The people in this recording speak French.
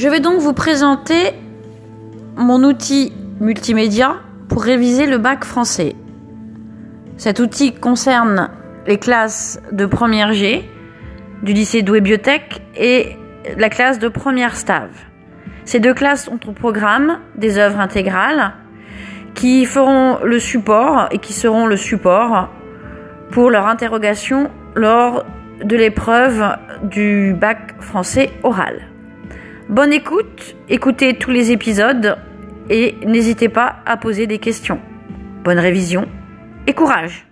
Je vais donc vous présenter mon outil multimédia pour réviser le bac français. Cet outil concerne les classes de première G du lycée Douai Biotech et la classe de première STAV. Ces deux classes ont au programme des œuvres intégrales qui feront le support et qui seront le support pour leur interrogation lors de l'épreuve du bac français oral. Bonne écoute, écoutez tous les épisodes et n'hésitez pas à poser des questions. Bonne révision et courage